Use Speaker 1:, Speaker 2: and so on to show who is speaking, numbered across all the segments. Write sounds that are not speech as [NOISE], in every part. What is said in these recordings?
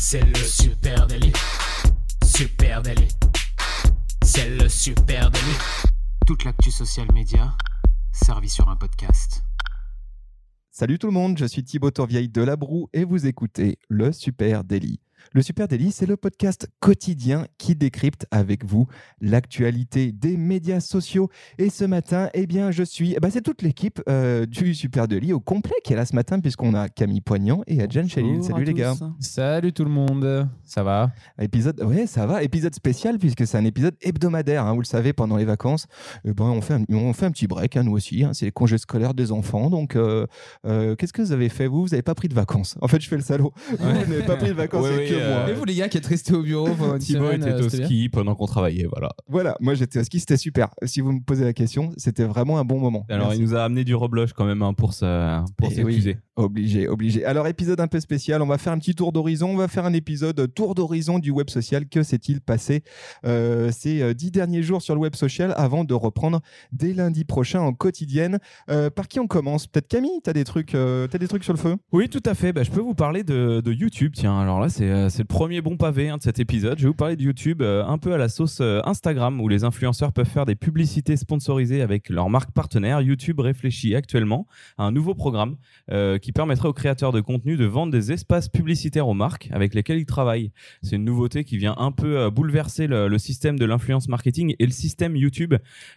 Speaker 1: C'est le super délit. Super délit. C'est le super délit. Toute l'actu social média servie sur un podcast.
Speaker 2: Salut tout le monde, je suis Thibaut Tourvieille de La Broue et vous écoutez le Super Daily. Le Super Daily, c'est le podcast quotidien qui décrypte avec vous l'actualité des médias sociaux. Et ce matin, eh bien, je suis. Bah, c'est toute l'équipe euh, du Super Daily au complet qui est là ce matin, puisqu'on a Camille Poignant et Adjan Chalil. Salut les gars.
Speaker 3: Salut tout le monde. Ça va?
Speaker 2: Épisode, ouais, ça va. Épisode spécial, puisque c'est un épisode hebdomadaire. hein, vous le savez, pendant les vacances, eh ben, on, fait un, on fait un petit break, hein, nous aussi. hein, c'est les congés scolaires des enfants. Donc, euh, euh, qu'est-ce que vous avez fait Vous, vous n'avez pas pris de vacances. En fait, je fais le salaud. Vous, vous n'avez pas pris de vacances,
Speaker 4: Ouais,
Speaker 2: il y a
Speaker 4: oui,
Speaker 2: que
Speaker 4: euh.
Speaker 3: Mais vous les gars qui êtes restés au bureau pendant une
Speaker 4: Thibaut
Speaker 3: semaine,
Speaker 4: était
Speaker 3: euh,
Speaker 4: au ski pendant qu'on travaillait, voilà.
Speaker 2: Voilà, moi j'étais au ski, c'était super. Si vous me posez la question, c'était vraiment un bon moment.
Speaker 4: Alors,
Speaker 2: Merci.
Speaker 4: il nous a amené du rebloche quand même hein, pour ça, pour
Speaker 2: Eh oui.
Speaker 4: s'excuser.
Speaker 2: Obligé, obligé. Alors, épisode un peu spécial, on va faire un petit tour d'horizon, on va faire un épisode tour d'horizon du web social. Que s'est-il passé euh, ces dix derniers jours sur le web social avant de reprendre dès lundi prochain en quotidienne? Euh, Par qui on commence? Peut-être Camille, t'as des trucs, euh, t'as des trucs sur le feu?
Speaker 4: Oui, tout à fait. Bah, je peux vous parler de, de YouTube. Tiens, alors là, c'est euh, c'est le premier bon pavé hein, de cet épisode. Je vais vous parler de YouTube euh, un peu à la sauce euh, Instagram où les influenceurs peuvent faire des publicités sponsorisées avec leurs marques partenaires. YouTube réfléchit actuellement à un nouveau programme qui permettrait aux créateurs de contenu de vendre des espaces publicitaires aux marques avec lesquelles ils travaillent. C'est une nouveauté qui vient un peu bouleverser le, système de l'influence marketing et le système YouTube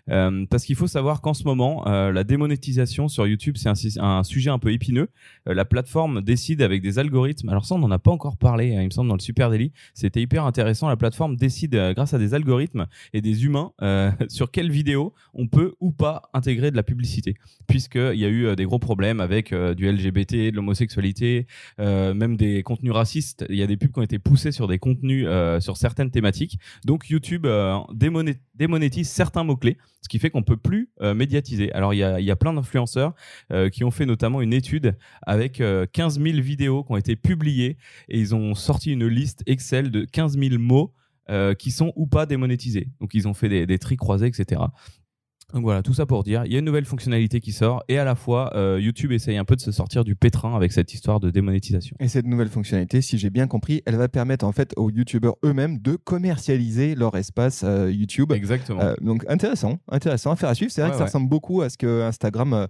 Speaker 4: parce qu'il faut savoir qu'en ce moment, la démonétisation sur YouTube, c'est un, un sujet un peu épineux. La plateforme décide avec des algorithmes. Alors ça, on n'en a pas encore parlé, hein, me semble, dans le Super Daily. C'était hyper intéressant. La plateforme décide, euh, grâce à des algorithmes et des humains, euh, [LAUGHS] sur quelle vidéo on peut ou pas intégrer de la publicité. Puisqu'il y a eu euh, des gros problèmes avec euh, du LGBT, de l'homosexualité, euh, même des contenus racistes. Il y a des pubs qui ont été poussés sur des contenus, euh, sur certaines thématiques. Donc YouTube euh, démoné- démonétise certains mots-clés, ce qui fait qu'on peut plus euh, médiatiser. Alors il y a, il y a plein d'influenceurs euh, qui ont fait notamment une étude avec euh, 15 000 vidéos qui ont été publiées et ils ont sorti une liste Excel de 15 000 mots euh, qui sont ou pas démonétisés. Donc ils ont fait des, des tris croisés, etc. Donc voilà, tout ça pour dire, il y a une nouvelle fonctionnalité qui sort et à la fois euh, YouTube essaye un peu de se sortir du pétrin avec cette histoire de démonétisation.
Speaker 2: Et cette nouvelle fonctionnalité, si j'ai bien compris, elle va permettre en fait aux youtubeurs eux-mêmes de commercialiser leur espace euh, YouTube.
Speaker 4: Exactement.
Speaker 2: Euh, donc intéressant, intéressant à faire à suivre. C'est vrai
Speaker 4: Ouais,
Speaker 2: que ça
Speaker 4: ouais.
Speaker 2: ressemble beaucoup à ce que Instagram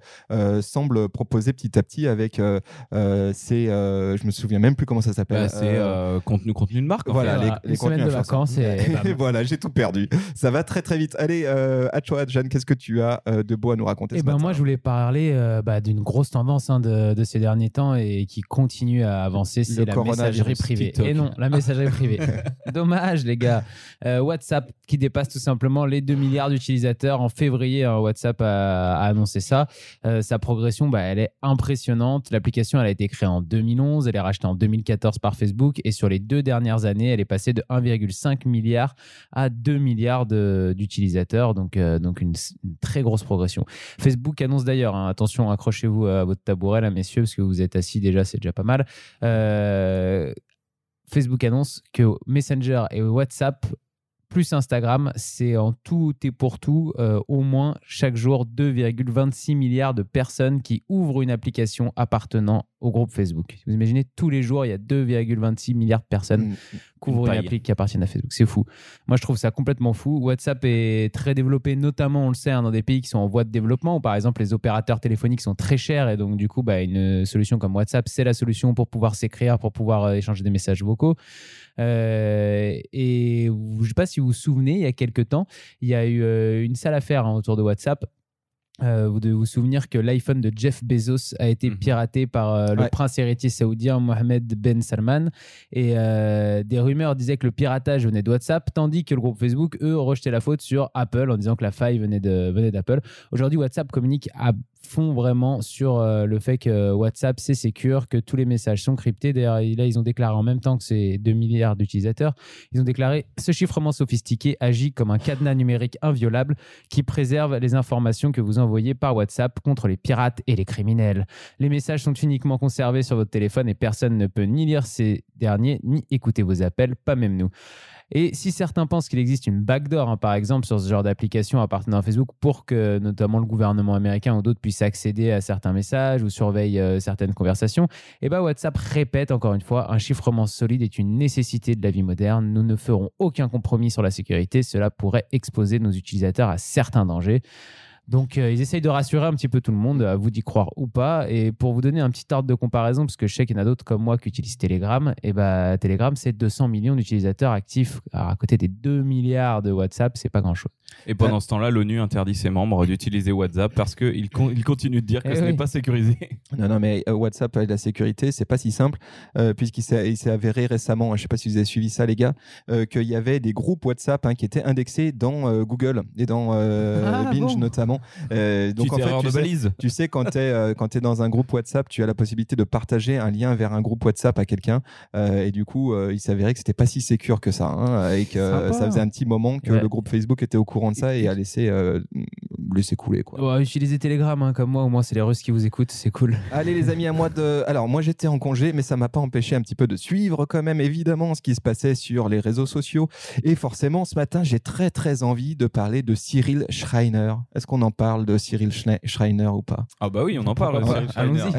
Speaker 2: semble proposer petit à petit avec euh, euh, ces, euh, je me souviens même plus comment ça s'appelle.
Speaker 4: Bah, c'est
Speaker 2: Euh,
Speaker 4: euh, contenu, contenu de marque. en
Speaker 2: voilà,
Speaker 4: fait.
Speaker 2: les, les contenus
Speaker 3: de vacances [LAUGHS] et
Speaker 2: voilà, j'ai tout perdu. Ça va très très vite. Allez, euh, à toi, Jeanne, qu'est-ce que tu as euh, de beau à nous raconter
Speaker 3: Eh ben moi, je voulais parler euh, bah, d'une grosse tendance hein, de, de ces derniers temps et qui continue à avancer, c'est la messagerie privée.
Speaker 4: TikTok.
Speaker 3: Et non, la messagerie privée. [LAUGHS] Dommage, les gars. Euh, WhatsApp qui dépasse tout simplement les 2 milliards d'utilisateurs. En février, hein, WhatsApp a, a annoncé ça. Euh, sa progression, bah, elle est impressionnante. L'application, elle a été créée en 2011, elle est rachetée en 2014 par Facebook et sur les deux dernières années, elle est passée de 1,5 milliard à 2 milliards d'utilisateurs. Donc, donc une, très grosse progression. Facebook annonce d'ailleurs, hein, attention, accrochez-vous à votre tabouret là, messieurs, parce que vous êtes assis déjà, c'est déjà pas mal. Euh, Facebook annonce que Messenger et WhatsApp plus Instagram, c'est en tout et pour tout euh, au moins chaque jour 2,26 milliards de personnes qui ouvrent une application appartenant au groupe Facebook. Vous imaginez, tous les jours, il y a 2,26 milliards de personnes
Speaker 2: Mm.
Speaker 3: qui ouvrent une
Speaker 4: paille.
Speaker 3: appli qui appartiennent à Facebook. C'est fou. Moi, je trouve ça complètement fou. WhatsApp est très développé, notamment, on le sait, hein, dans des pays qui sont en voie de développement, où par exemple les opérateurs téléphoniques sont très chers et donc du coup, bah, une solution comme WhatsApp, c'est la solution pour pouvoir s'écrire, pour pouvoir euh, échanger des messages vocaux. Euh, et je ne sais pas si vous vous souvenez, il y a quelques temps, il y a eu euh, une sale affaire hein, autour de WhatsApp. Euh, vous devez vous souvenir que l'iPhone de Jeff Bezos a été
Speaker 4: Mhm.
Speaker 3: piraté par euh, le
Speaker 2: Ouais.
Speaker 3: prince héritier saoudien Mohamed Ben Salman. Et euh, des rumeurs disaient que le piratage venait de WhatsApp, tandis que le groupe Facebook, eux, rejetaient la faute sur Apple en disant que la faille venait de- venait d'Apple. Aujourd'hui, WhatsApp communique à fond vraiment sur euh, le fait que WhatsApp, c'est secure, que tous les messages sont cryptés. D'ailleurs, là, ils ont déclaré en même temps que c'est 2 milliards d'utilisateurs, ils ont déclaré ce chiffrement sophistiqué agit comme un cadenas numérique inviolable qui préserve les informations que vous envoyez par WhatsApp contre les pirates et les criminels. Les messages sont uniquement conservés sur votre téléphone et personne ne peut ni lire ces derniers ni écouter vos appels, pas même nous. Et si certains pensent qu'il existe une backdoor, hein, par exemple, sur ce genre d'application appartenant à Facebook, pour que notamment le gouvernement américain ou d'autres puissent accéder à certains messages ou surveillent euh, certaines conversations, et ben WhatsApp répète encore une fois, un chiffrement solide est une nécessité de la vie moderne. Nous ne ferons aucun compromis sur la sécurité. Cela pourrait exposer nos utilisateurs à certains dangers. Donc, euh, ils essayent de rassurer un petit peu tout le monde, à vous d'y croire ou pas. Et pour vous donner un petit ordre de comparaison, parce que je sais qu'il y en a d'autres comme moi qui utilisent Telegram, et bah, Telegram, c'est 200 millions d'utilisateurs actifs. Alors, à côté des 2 milliards de WhatsApp, c'est pas grand-chose.
Speaker 4: Et pendant ce temps-là, l'ONU interdit ses membres d'utiliser WhatsApp parce qu'il con- il continue de dire que
Speaker 3: Eh
Speaker 4: ce
Speaker 3: oui.
Speaker 4: n'est pas sécurisé.
Speaker 2: Non, non, mais euh, WhatsApp avec la sécurité, c'est pas si simple, euh, puisqu'il s'est avéré récemment, je sais pas si vous avez suivi ça, les gars, euh, qu'il y avait des groupes WhatsApp hein, qui étaient indexés dans euh, Google et dans euh,
Speaker 3: Ah,
Speaker 2: Binge
Speaker 3: bon?
Speaker 2: notamment. Euh, donc en fait, tu
Speaker 4: de
Speaker 2: sais,
Speaker 4: balise.
Speaker 2: tu sais, quand tu es, dans un groupe WhatsApp, tu as la possibilité de partager un lien vers un groupe WhatsApp à quelqu'un. euh, et du coup, euh, il s'avérait que c'était pas si sécure que ça. hein, et que euh, ça faisait un petit moment que
Speaker 3: Ouais.
Speaker 2: le groupe Facebook était au courant de ça et a laissé, euh, laissé couler. Quoi.
Speaker 3: Ouais, utilisez Telegram hein, comme moi, au moins c'est les Russes qui vous écoutent, c'est cool. [LAUGHS]
Speaker 2: Allez les amis, à moi de. Alors moi j'étais en congé, mais ça m'a pas empêché un petit peu de suivre quand même évidemment ce qui se passait sur les réseaux sociaux. Et forcément ce matin j'ai très très envie de parler de Cyril Schreiner. Est-ce qu'on en parle de Cyril Schne- Schreiner ou pas?
Speaker 4: Ah bah oui, on en parle.
Speaker 3: Allons-y.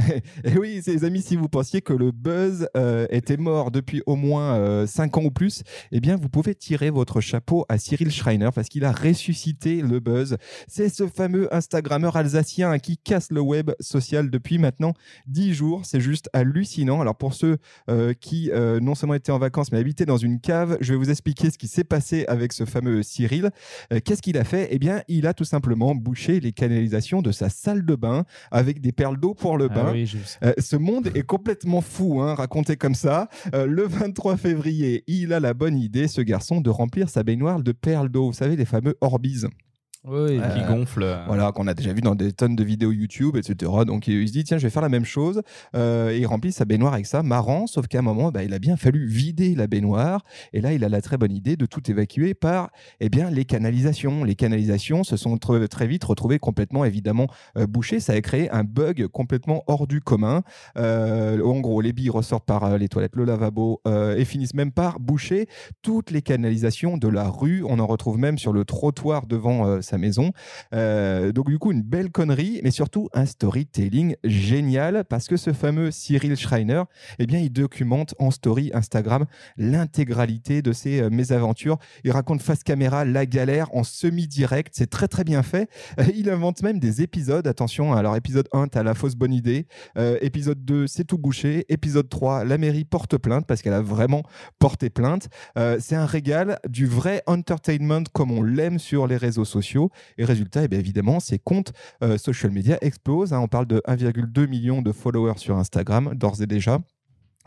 Speaker 3: [LAUGHS]
Speaker 2: Et oui, les amis, si vous pensiez que le buzz euh, était mort depuis au moins 5 ans ou plus, eh bien, vous pouvez tirer votre chapeau à Cyril Schreiner parce qu'il a ressuscité le buzz. C'est ce fameux Instagrammeur alsacien qui casse le web social depuis maintenant 10 jours. C'est juste hallucinant. Alors, pour ceux euh, qui euh, non seulement étaient en vacances mais habitaient dans une cave, je vais vous expliquer ce qui s'est passé avec ce fameux Cyril. Euh, Qu'est-ce qu'il a fait? Eh bien, il a tout simplement bouché les canalisations de sa salle de bain avec des perles d'eau pour le bain.
Speaker 3: Ah oui.
Speaker 2: Euh, ce monde est complètement fou, hein, raconté comme ça. Le 23 février, il a la bonne idée, ce garçon, de remplir sa baignoire de perles d'eau. Vous savez, les fameux Orbeez.
Speaker 3: Oui,
Speaker 2: Euh,
Speaker 4: Qui gonfle.
Speaker 2: Voilà, qu'on a déjà vu dans des tonnes de vidéos YouTube, etc. Donc il, il se dit, tiens, je vais faire la même chose. Euh, et il remplit sa baignoire avec ça. Marrant, sauf qu'à un moment, bah, il a bien fallu vider la baignoire. Et là, il a la très bonne idée de tout évacuer par eh bien, les canalisations. Les canalisations se sont tr- très vite retrouvées complètement, évidemment, euh, bouchées. Ça a créé un bug complètement hors du commun. En gros, les billes ressortent par les toilettes, le lavabo, et finissent même par boucher toutes les canalisations de la rue. On en retrouve même sur le trottoir devant maison. Euh, donc du coup, une belle connerie, mais surtout un storytelling génial parce que ce fameux Cyril Schreiner, eh bien, il documente en story Instagram l'intégralité de ses euh, mésaventures. Il raconte face caméra la galère en semi-direct. C'est très très bien fait. Euh, il invente même des épisodes. Attention, alors épisode 1, t'as la fausse bonne idée. Épisode 2, c'est tout bouché. Épisode 3, la mairie porte plainte parce qu'elle a vraiment porté plainte. C'est un régal du vrai entertainment comme on l'aime sur les réseaux sociaux. Et résultat, eh évidemment, ses comptes euh, social media explosent. hein. On parle de 1,2 million de followers sur Instagram, d'ores et déjà.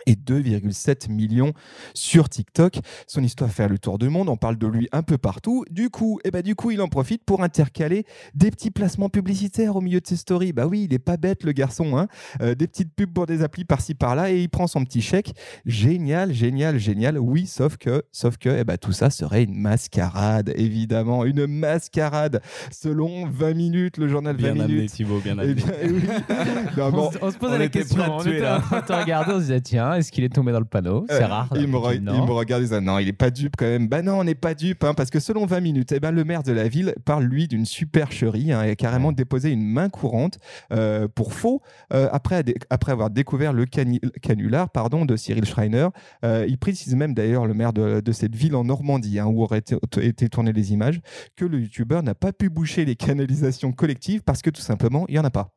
Speaker 2: Et 2,7 millions sur TikTok. Son histoire fait le tour du monde. On parle de lui un peu partout. Du coup, eh ben, du coup, il en profite pour intercaler des petits placements publicitaires au milieu de ses stories. Bah oui, il est pas bête le garçon. Hein. Euh, des petites pubs pour des applis par-ci par-là et il prend son petit chèque. Génial, génial, génial. Oui, sauf que, sauf que, eh ben, tout ça serait une mascarade, évidemment, une mascarade. Selon 20 minutes, le journal 20
Speaker 4: Bien amené,
Speaker 2: minutes.
Speaker 4: Thibaut, bien
Speaker 2: Eh
Speaker 4: amené.
Speaker 2: bien, oui. [LAUGHS] Non,
Speaker 3: On,
Speaker 2: bon,
Speaker 3: se- on se posait la question, on était en train de regarder, on se disait tiens, est-ce qu'il est tombé dans le panneau C'est
Speaker 2: Euh,
Speaker 3: rare.
Speaker 2: Il me, il me regarde et dit non, il est pas dupe quand même. Bah non, on n'est pas dupe, hein, parce que selon 20 minutes, eh ben, le maire de la ville parle lui d'une supercherie hein, et a carrément déposé une main courante euh, pour faux euh, après, avoir découvert le canular pardon, de Cyril Schreiner. Euh, il précise même d'ailleurs, le maire de, de cette ville en Normandie, hein, où auraient été, été tournées les images, que le youtubeur n'a pas pu boucher les canalisations collectives parce que tout simplement, il n'y en a pas.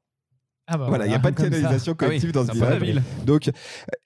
Speaker 3: Ah bah
Speaker 2: Voilà, il n'y a pas de canalisation collective dans ce village. Donc,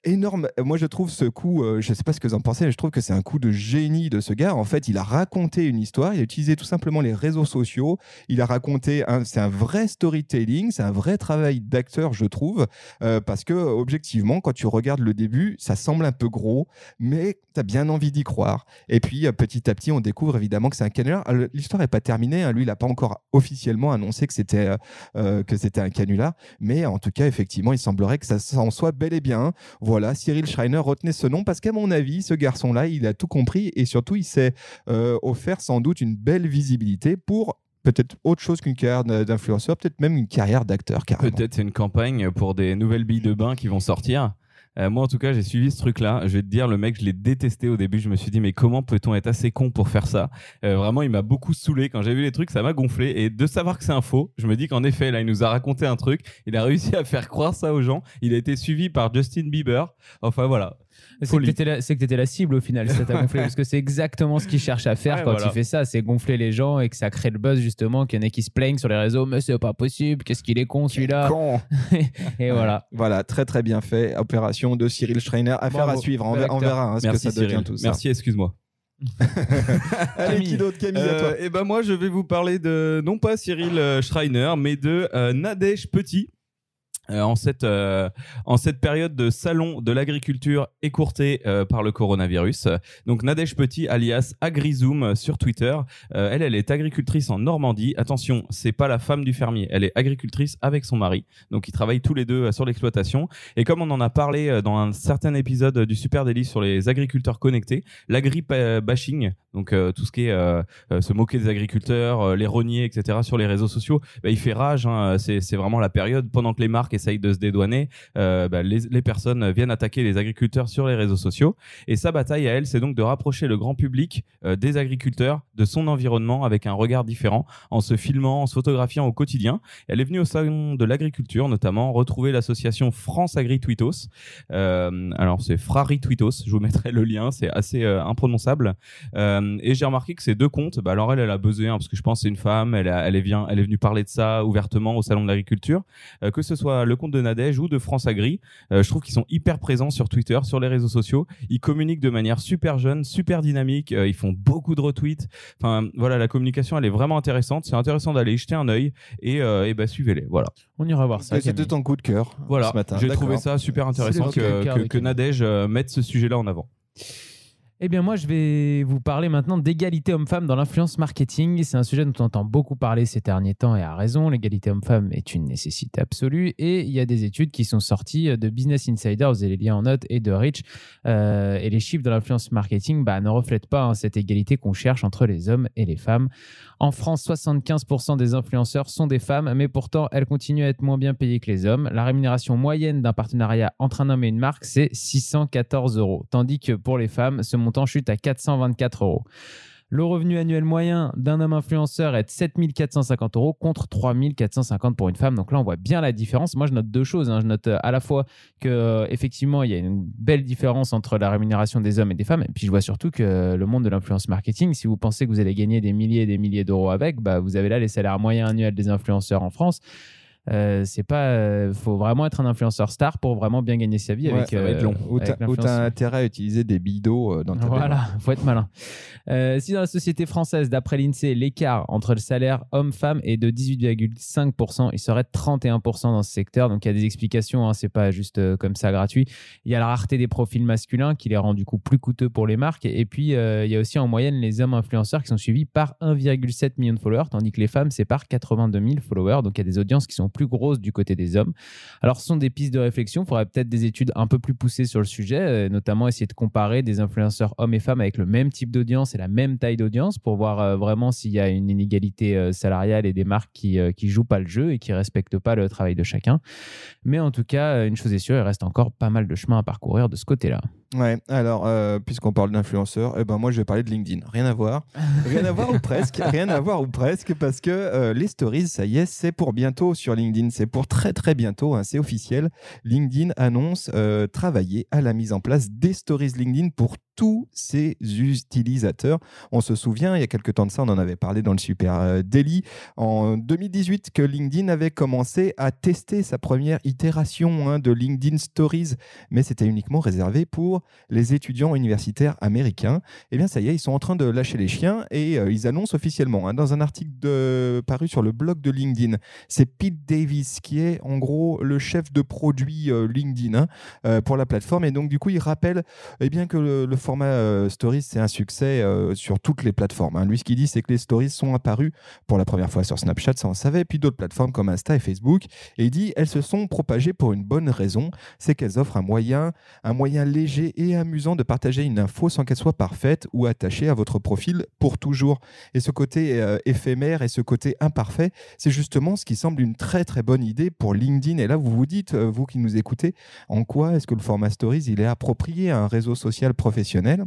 Speaker 2: énorme. Moi, je trouve ce coup, euh, je ne sais pas ce que vous en pensez, mais je trouve que c'est un coup de génie de ce gars. En fait, il a raconté une histoire, il a utilisé tout simplement les réseaux sociaux, il a raconté, c'est un vrai storytelling, c'est un vrai travail d'acteur, je trouve, euh, parce que, objectivement, quand tu regardes le début, ça semble un peu gros, mais tu as bien envie d'y croire. Et puis, euh, petit à petit, on découvre évidemment que c'est un canular. Alors, L'histoire n'est pas terminée, hein. lui, il n'a pas encore officiellement annoncé que c'était que c'était un canular. Mais en tout cas, effectivement, il semblerait que ça en soit bel et bien. Voilà, Cyril Schreiner, retenez ce nom parce qu'à mon avis, ce garçon-là, il a tout compris et surtout, il s'est euh, offert sans doute une belle visibilité pour peut-être autre chose qu'une carrière d'influenceur, peut-être même une carrière d'acteur.
Speaker 4: Peut-être une campagne pour des nouvelles billes de bain qui vont sortir. Euh, moi, en tout cas, j'ai suivi ce truc-là. Je vais te dire, le mec, je l'ai détesté au début. Je me suis dit, mais comment peut-on être assez con pour faire ça? Euh, Vraiment, il m'a beaucoup saoulé. Quand j'ai vu les trucs, ça m'a gonflé. Et de savoir que c'est un faux, je me dis qu'en effet, là, il nous a raconté un truc. Il a réussi à faire croire ça aux gens. Il a été suivi par Justin Bieber. Enfin, voilà.
Speaker 3: C'est que t'étais la, c'est que t'étais la cible au final, si ça t'a [LAUGHS] gonflé. parce que c'est exactement ce qu'il cherche à faire
Speaker 4: Ouais,
Speaker 3: quand
Speaker 4: voilà.
Speaker 3: il fait ça, c'est gonfler les gens et que ça crée le buzz justement, qu'il y en a qui se plaignent sur les réseaux, mais c'est pas possible, qu'est-ce qu'il est con celui-là.
Speaker 2: Con. [LAUGHS]
Speaker 3: Et voilà. [LAUGHS]
Speaker 2: Voilà, très très bien fait. Opération de Cyril Schreiner. Affaire
Speaker 3: Bravo.
Speaker 2: à suivre. On, verra hein, ce
Speaker 4: Merci,
Speaker 2: que ça devient
Speaker 4: Cyril.
Speaker 2: tout ça.
Speaker 4: Merci, excuse-moi.
Speaker 2: Allez,
Speaker 3: Camille.
Speaker 2: qui d'autre Camille, à toi.
Speaker 4: et ben moi, je vais vous parler de non pas Cyril euh, Schreiner, mais de euh, Nadège Petit. Euh, en cette euh, en cette période de salon de l'agriculture écourtée euh, par le coronavirus. Donc Nadège Petit alias Agrizoom sur Twitter. Elle elle est agricultrice en Normandie. Attention, c'est pas la femme du fermier, elle est agricultrice avec son mari. Donc ils travaillent tous les deux sur l'exploitation et comme on en a parlé dans un certain épisode du Super Délice sur les agriculteurs connectés, l'agri-bashing, donc tout ce qui est se moquer des agriculteurs, les renier, etc. sur les réseaux sociaux, bah, il fait rage. hein. C'est vraiment la période pendant que les marques essayent de se dédouaner, euh, bah, les, personnes viennent attaquer les agriculteurs sur les réseaux sociaux. Et sa bataille à elle, c'est donc de rapprocher le grand public euh, des agriculteurs, de son environnement avec un regard différent, en se filmant, en se photographiant au quotidien. Elle est venue au salon de l'agriculture, notamment retrouver l'association France Agri Tweetos. Euh, alors c'est Frari Tweetos, je vous mettrai le lien, c'est assez imprononçable. Et j'ai remarqué que ces deux comptes, bah alors elle, elle a buzzé, hein, parce que je pense c'est une femme, elle, elle, est vient, elle est venue parler de ça ouvertement au salon de l'agriculture. Que ce soit le compte de Nadège ou de France Agri, euh, je trouve qu'ils sont hyper présents sur Twitter, sur les réseaux sociaux. Ils communiquent de manière super jeune, super dynamique. euh, ils font beaucoup de retweets. Enfin, voilà, la communication, elle est vraiment intéressante. C'est intéressant d'aller y jeter un œil et, euh, et bah, suivez-les. Voilà.
Speaker 3: On ira voir ça.
Speaker 2: Et C'était ton coup de cœur
Speaker 4: Voilà.
Speaker 2: ce matin.
Speaker 4: J'ai trouvé ça super intéressant que, que, que. Nadège mette ce sujet-là en avant.
Speaker 3: Eh bien, moi, je vais vous parler maintenant d'égalité homme-femme dans l'influence marketing. C'est un sujet dont on entend beaucoup parler ces derniers temps et à raison. L'égalité homme-femme est une nécessité absolue et il y a des études qui sont sorties de Business Insider, vous avez les liens en note, et de Rich. Euh, et les chiffres de l'influence marketing bah, ne reflètent pas hein, cette égalité qu'on cherche entre les hommes et les femmes. En France, 75% des influenceurs sont des femmes, mais pourtant, elles continuent à être moins bien payées que les hommes. La rémunération moyenne d'un partenariat entre un homme et une marque, c'est 614 euros, tandis que pour les femmes, ce montant chute à 424 euros. Le revenu annuel moyen d'un homme influenceur est de 7450 euros contre 3450 pour une femme. Donc là, on voit bien la différence. Moi, je note deux choses. hein. Je note euh, à la fois que euh, il y a une belle différence entre la rémunération des hommes et des femmes. Et puis, je vois surtout que le monde de l'influence marketing, si vous pensez que vous allez gagner des milliers et des milliers d'euros avec, bah, vous avez là les salaires moyens annuels des influenceurs en France. Euh, c'est pas, euh, faut vraiment être un influenceur star pour vraiment bien gagner sa vie
Speaker 2: Ouais,
Speaker 3: avec.
Speaker 2: ça va être long. Ou t'as intérêt à utiliser des bidots euh, dans ta
Speaker 3: Voilà, faut être malin. Euh, si dans la société française, d'après l'INSEE, l'écart entre le salaire homme-femme est de 18,5%, il serait de 31% dans ce secteur. Donc il y a des explications, hein, c'est pas juste euh, comme ça gratuit. Il y a la rareté des profils masculins qui les rend du coup plus coûteux pour les marques. Et puis euh, il y a aussi en moyenne les hommes influenceurs qui sont suivis par 1,7 million de followers, tandis que les femmes, c'est par 82 000 followers. Donc il y a des audiences qui sont plus grosses du côté des hommes. Alors, ce sont des pistes de réflexion. Il faudrait peut-être des études un peu plus poussées sur le sujet, euh, notamment essayer de comparer des influenceurs hommes et femmes avec le même type d'audience et la même taille d'audience pour voir euh, vraiment s'il y a une inégalité euh, salariale et des marques qui ne jouent pas le jeu et qui respectent pas le travail de chacun. Mais en tout cas, une chose est sûre, il reste encore pas mal de chemin à parcourir de ce côté-là.
Speaker 2: Ouais, alors, euh, puisqu'on parle d'influenceurs, eh ben moi je vais parler de LinkedIn. Rien à voir. Rien à voir ou presque. [LAUGHS] Rien à voir ou presque, parce que euh, les stories, ça y est, c'est pour bientôt sur LinkedIn. C'est pour très très bientôt, hein, c'est officiel. LinkedIn annonce euh, travailler à la mise en place des stories LinkedIn pour tous ses utilisateurs. On se souvient, il y a quelques temps de ça, on en avait parlé dans le Super euh, Daily, en 2018, que LinkedIn avait commencé à tester sa première itération hein, de LinkedIn Stories, mais c'était uniquement réservé pour les étudiants universitaires américains. Eh bien, ça y est, ils sont en train de lâcher les chiens et euh, ils annoncent officiellement, hein, dans un article paru sur le blog de LinkedIn, c'est Pete Davis qui est en gros le chef de produit euh, LinkedIn hein, pour la plateforme. Et donc, du coup, il rappelle eh bien, que le format euh, Stories, c'est un succès euh, sur toutes les plateformes. hein. Lui, ce qu'il dit, c'est que les Stories sont apparues pour la première fois sur Snapchat, ça on savait, puis d'autres plateformes comme Insta et Facebook. Et il dit, elles se sont propagées pour une bonne raison, c'est qu'elles offrent un moyen, un moyen léger et amusant de partager une info sans qu'elle soit parfaite ou attachée à votre profil pour toujours. Et ce côté euh, éphémère et ce côté imparfait, c'est justement ce qui semble une très très bonne idée pour LinkedIn. Et là, vous vous dites, vous qui nous écoutez, en quoi est-ce que le format Stories il est approprié à un réseau social professionnel? professionnelle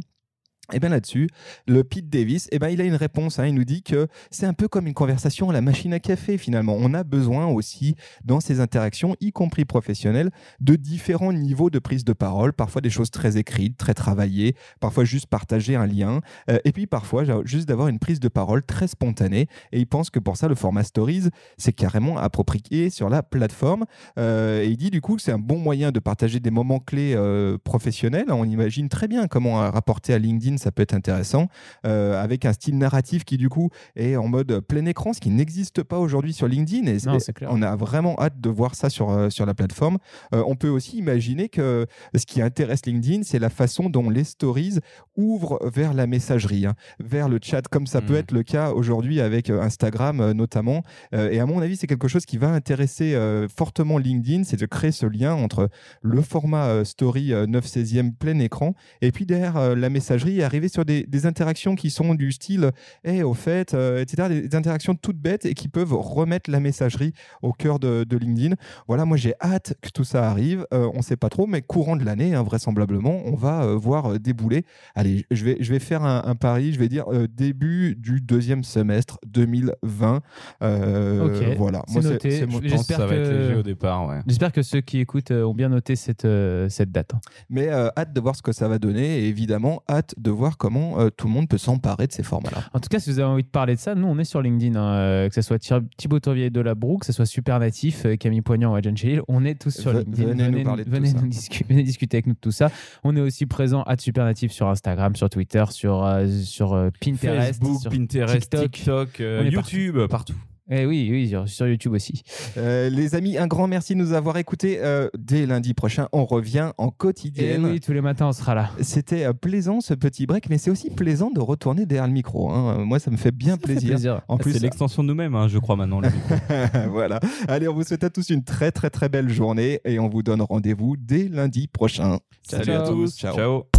Speaker 2: et bien là-dessus, le Pete Davis, eh ben, il a une réponse. hein. Il nous dit que c'est un peu comme une conversation à la machine à café finalement. On a besoin aussi dans ces interactions, y compris professionnelles, de différents niveaux de prise de parole. Parfois des choses très écrites, très travaillées, parfois juste partager un lien, euh, et puis parfois juste d'avoir une prise de parole très spontanée. Et il pense que pour ça, le format Stories, c'est carrément approprié sur la plateforme. Euh, et il dit du coup que c'est un bon moyen de partager des moments clés euh, professionnels. On imagine très bien comment rapporter à LinkedIn, ça peut être intéressant, euh, avec un style narratif qui du coup est en mode plein écran, ce qui n'existe pas aujourd'hui sur LinkedIn. Et
Speaker 3: Non,
Speaker 2: on a vraiment hâte de voir ça sur, euh, sur la plateforme. Euh, on peut aussi imaginer que ce qui intéresse LinkedIn, c'est la façon dont les stories ouvrent vers la messagerie, hein, vers le chat, comme ça peut
Speaker 4: Mhm.
Speaker 2: être le cas aujourd'hui avec Instagram notamment. Euh, et à mon avis, c'est quelque chose qui va intéresser fortement LinkedIn, c'est de créer ce lien entre le format story euh, 9 16e plein écran et puis derrière la messagerie, arriver sur des, des interactions qui sont du style et au fait, euh, etc. Des, des interactions toutes bêtes et qui peuvent remettre la messagerie au cœur de, de LinkedIn. Voilà, moi j'ai hâte que tout ça arrive. Euh, on ne sait pas trop, mais courant de l'année, hein, vraisemblablement, on va euh, voir débouler. Allez, je vais, je vais faire un, un pari, je vais dire euh, début du deuxième semestre 2020. Euh,
Speaker 3: Ok,
Speaker 2: Voilà,
Speaker 3: c'est noté.
Speaker 2: c'est mon
Speaker 4: que
Speaker 3: J'espère
Speaker 4: ça va être
Speaker 3: que-
Speaker 4: léger au départ, ouais.
Speaker 3: J'espère que ceux qui écoutent euh, ont bien noté cette, euh, cette date.
Speaker 2: Mais euh, hâte de voir ce que ça va donner et évidemment hâte de voir comment euh, tout le monde peut s'emparer de ces formats-là.
Speaker 3: En tout cas, si vous avez envie de parler de ça, nous, on est sur LinkedIn. hein, euh, que ce soit Thibaut Tourvieille de la Broue, que ce soit Super Natif, euh, Camille Poignant ou Adjan Chelil, on est tous sur LinkedIn.
Speaker 2: venez nous parler de tout
Speaker 3: venez
Speaker 2: ça.
Speaker 3: nous discu- venez discuter avec nous de tout ça. On est aussi présent à Super Natif sur Instagram, sur Twitter, sur, euh, sur euh, Pinterest.
Speaker 4: Facebook,
Speaker 3: sur
Speaker 4: Pinterest,
Speaker 3: TikTok.
Speaker 4: Euh, YouTube, partout.
Speaker 3: Eh oui, oui, sur, sur YouTube aussi.
Speaker 2: Euh, les amis, un grand merci de nous avoir écoutés. Euh, dès lundi prochain, on revient en quotidienne.
Speaker 3: Eh oui, tous les matins, on sera là.
Speaker 2: C'était euh, plaisant ce petit break, mais c'est aussi plaisant de retourner derrière le micro. hein. Moi, ça me fait bien
Speaker 3: Ça fait
Speaker 2: plaisir. En
Speaker 4: Ah,
Speaker 2: plus,
Speaker 4: c'est l'extension de nous-mêmes, hein, je crois, maintenant. le micro. [LAUGHS]
Speaker 2: voilà. Allez, on vous souhaite à tous une très très très belle journée et on vous donne rendez-vous dès lundi prochain.
Speaker 4: Salut à tous.
Speaker 2: Ciao.
Speaker 4: Ciao.